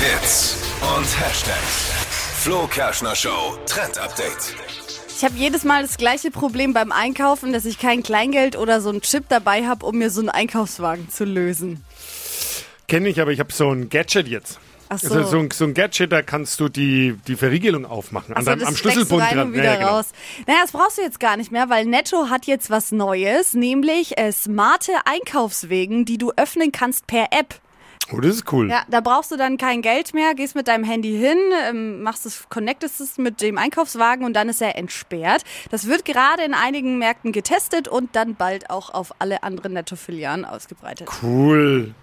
Hits und Hashtags. Flo Kerschner Show Trend Update. Ich habe jedes Mal das gleiche Problem beim Einkaufen, dass ich kein Kleingeld oder so ein Chip dabei habe, um mir so einen Einkaufswagen zu lösen. Kenne ich, aber ich habe so ein Gadget jetzt. Ach so. Also so, ein, so ein Gadget, da kannst du die, die Verriegelung aufmachen. An deinem, das am Schlüsselbund rein dran. und wieder Ja, ja, genau. raus. Naja, das brauchst du jetzt gar nicht mehr, weil Netto hat jetzt was Neues, nämlich äh, smarte Einkaufswegen, die du öffnen kannst per App. Oh, das ist cool. Ja, da brauchst du dann kein Geld mehr, gehst mit deinem Handy hin, ähm, machst es, connectest es mit dem Einkaufswagen und dann ist er entsperrt. Das wird gerade in einigen Märkten getestet und dann bald auch auf alle anderen Netto-Filialen ausgebreitet. Cool.